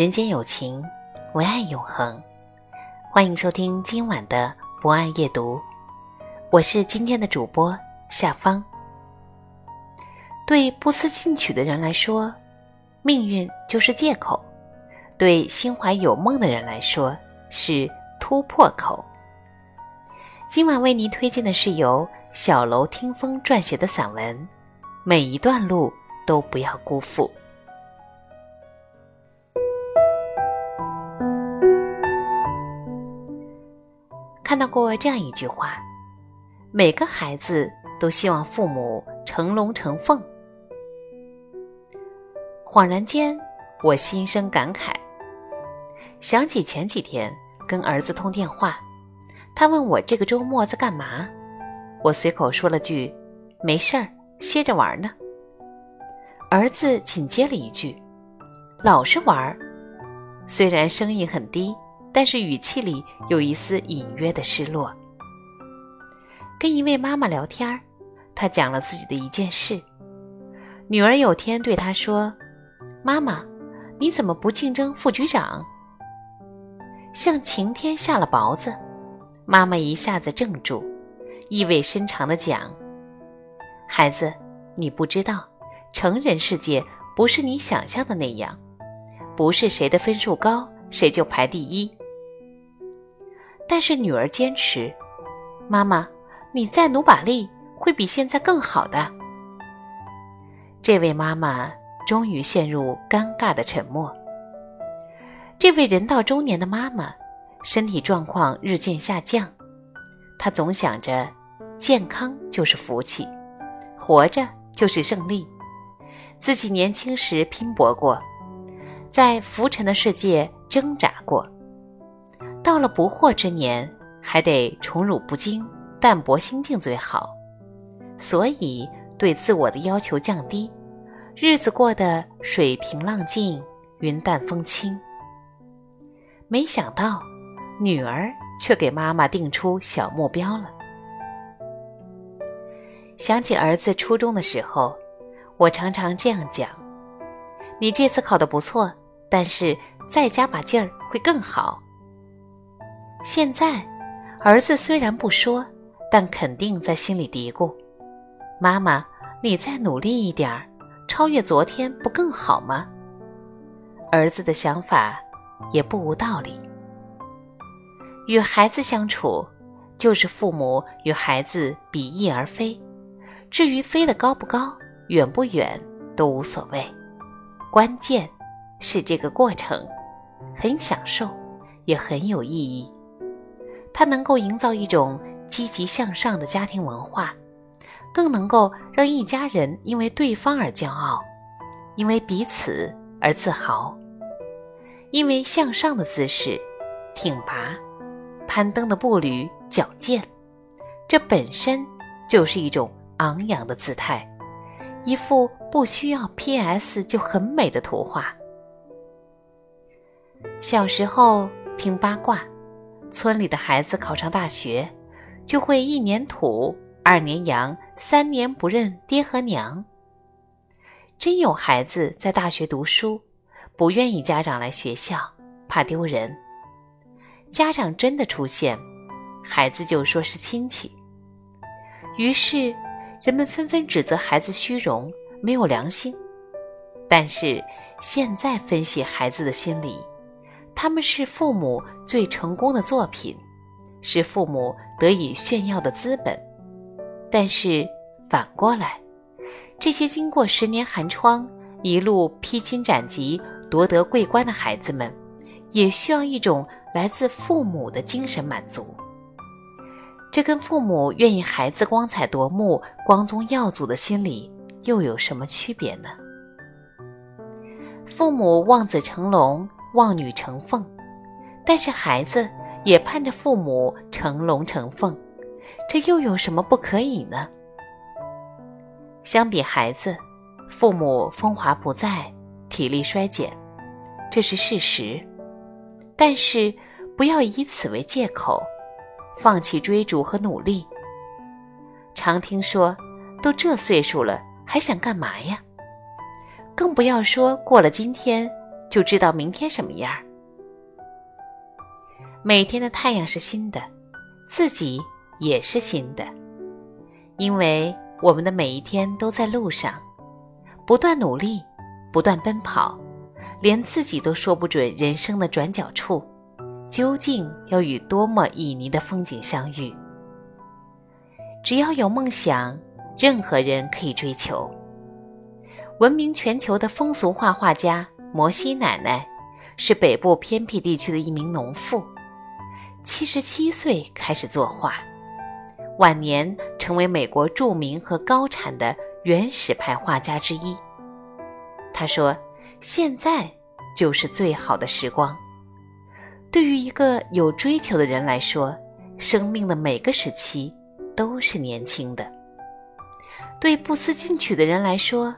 人间有情，唯爱永恒。欢迎收听今晚的博爱夜读，我是今天的主播夏芳。对不思进取的人来说，命运就是借口；对心怀有梦的人来说，是突破口。今晚为您推荐的是由小楼听风撰写的散文《每一段路都不要辜负》。看到过这样一句话：每个孩子都希望父母成龙成凤。恍然间，我心生感慨，想起前几天跟儿子通电话，他问我这个周末在干嘛，我随口说了句：“没事儿，歇着玩呢。”儿子紧接了一句：“老是玩。”虽然声音很低，但是语气里有一丝隐约的失落。跟一位妈妈聊天，她讲了自己的一件事，女儿有天对她说。妈妈，你怎么不竞争副局长？像晴天下了雹子，妈妈一下子怔住，意味深长的讲：“孩子，你不知道，成人世界不是你想象的那样，不是谁的分数高谁就排第一。”但是女儿坚持：“妈妈，你再努把力，会比现在更好的。”这位妈妈。终于陷入尴尬的沉默。这位人到中年的妈妈，身体状况日渐下降，她总想着，健康就是福气，活着就是胜利。自己年轻时拼搏过，在浮沉的世界挣扎，到了不惑之年，还得宠辱不惊，淡泊心境最好。所以，对自我的要求降低。日子过得水平浪静，云淡风轻。没想到，女儿却给妈妈定出小目标了。想起儿子初中的时候，我常常这样讲：“你这次考得不错，但是再加把劲儿会更好。”现在，儿子虽然不说，但肯定在心里嘀咕：“妈妈，你再努力一点儿。”超越昨天不更好吗？儿子的想法也不无道理。与孩子相处，就是父母与孩子比翼而飞。至于飞得高不高、远不远，都无所谓。关键是这个过程很享受，也很有意义。它能够营造一种积极向上的家庭文化。更能够让一家人因为对方而骄傲，因为彼此而自豪，因为向上的姿势挺拔，攀登的步履矫健，这本身就是一种昂扬的姿态，一幅不需要 P.S. 就很美的图画。小时候听八卦，村里的孩子考上大学，就会一年土。二年洋，三年不认爹和娘。真有孩子在大学读书，不愿意家长来学校，怕丢人。家长真的出现，孩子就说是亲戚。于是人们纷纷指责孩子虚荣、没有良心。但是现在分析孩子的心理，他们是父母最成功的作品，是父母得以炫耀的资本。但是反过来，这些经过十年寒窗，一路披荆斩棘夺得桂冠的孩子们，也需要一种来自父母的精神满足。这跟父母愿意孩子光彩夺目、光宗耀祖的心理又有什么区别呢？父母望子成龙、望女成凤，但是孩子也盼着父母成龙成凤，这又有什么不可以呢？相比孩子，父母风华不再，体力衰减，这是事实。但是不要以此为借口。放弃追逐和努力。常听说，都这岁数了，还想干嘛呀？更不要说过了今天就知道明天什么样。每天的太阳是新的，自己也是新的，因为我们的每一天都在路上，不断努力，不断奔跑，连自己都说不准人生的转角处。究竟要与多么旖旎的风景相遇？只要有梦想，任何人可以追求。闻名全球的风俗画画家摩西奶奶，是北部偏僻地区的一名农妇，七十七岁开始作画，晚年成为美国著名和高产的原始派画家之一。他说：“现在就是最好的时光。”对于一个有追求的人来说，生命的每个时期都是年轻的；对不思进取的人来说，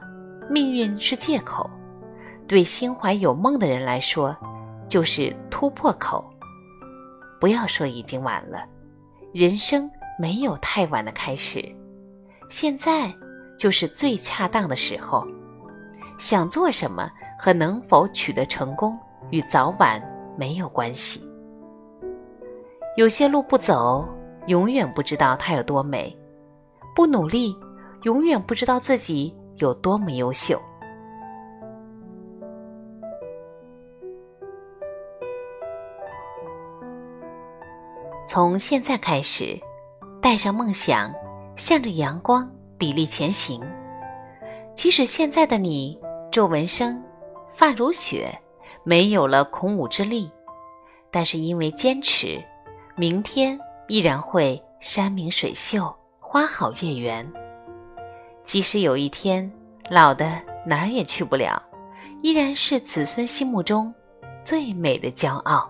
命运是借口；对心怀有梦的人来说，就是突破口。不要说已经晚了，人生没有太晚的开始，现在就是最恰当的时候。想做什么和能否取得成功，与早晚。没有关系。有些路不走，永远不知道它有多美；不努力，永远不知道自己有多么优秀。从现在开始，带上梦想，向着阳光砥砺前行。即使现在的你皱纹生，发如雪。没有了孔武之力，但是因为坚持，明天依然会山明水秀，花好月圆。即使有一天老的哪儿也去不了，依然是子孙心目中最美的骄傲。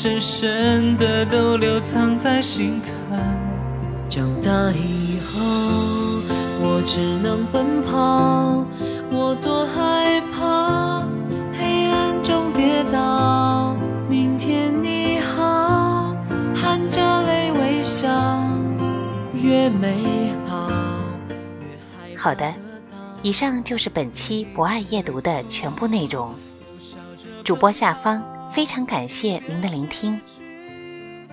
深深的都留藏在心坎。长大以后。我只能奔跑，我多害怕黑暗中跌倒。明天你好，含着泪微笑，越美好。好的，以上就是本期博爱夜读的全部内容。主播下方非常感谢您的聆听。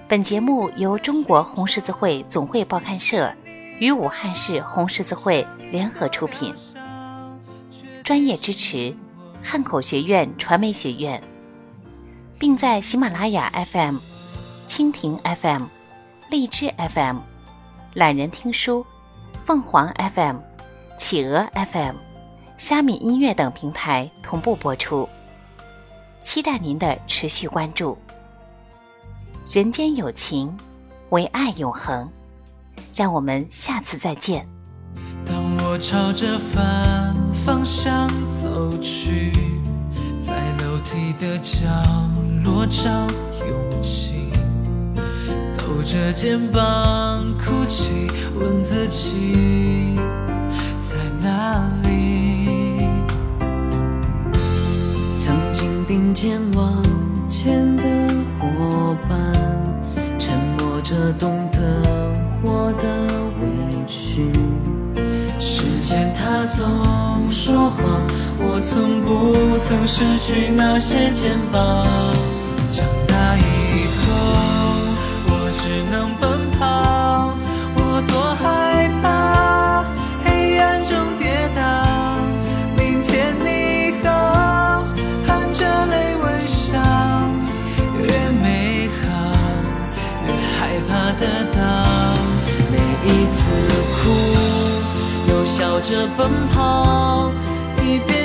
本节目由中国红十字会总会报刊社。与武汉市红十字会联合出品，专业支持汉口学院传媒学院，并在喜马拉雅 FM、蜻蜓 FM、荔枝 FM、懒人听书、凤凰 FM、企鹅 FM、虾米音乐等平台同步播出，期待您的持续关注。人间有情，唯爱永恒。让我们下次再见。当我朝着反方向走去，在楼梯的角落找勇气，抖着肩膀哭泣，问自己前往前的伙伴沉默着懂得我的委屈。时间它总说谎我从不曾失去那些肩膀？着奔跑一边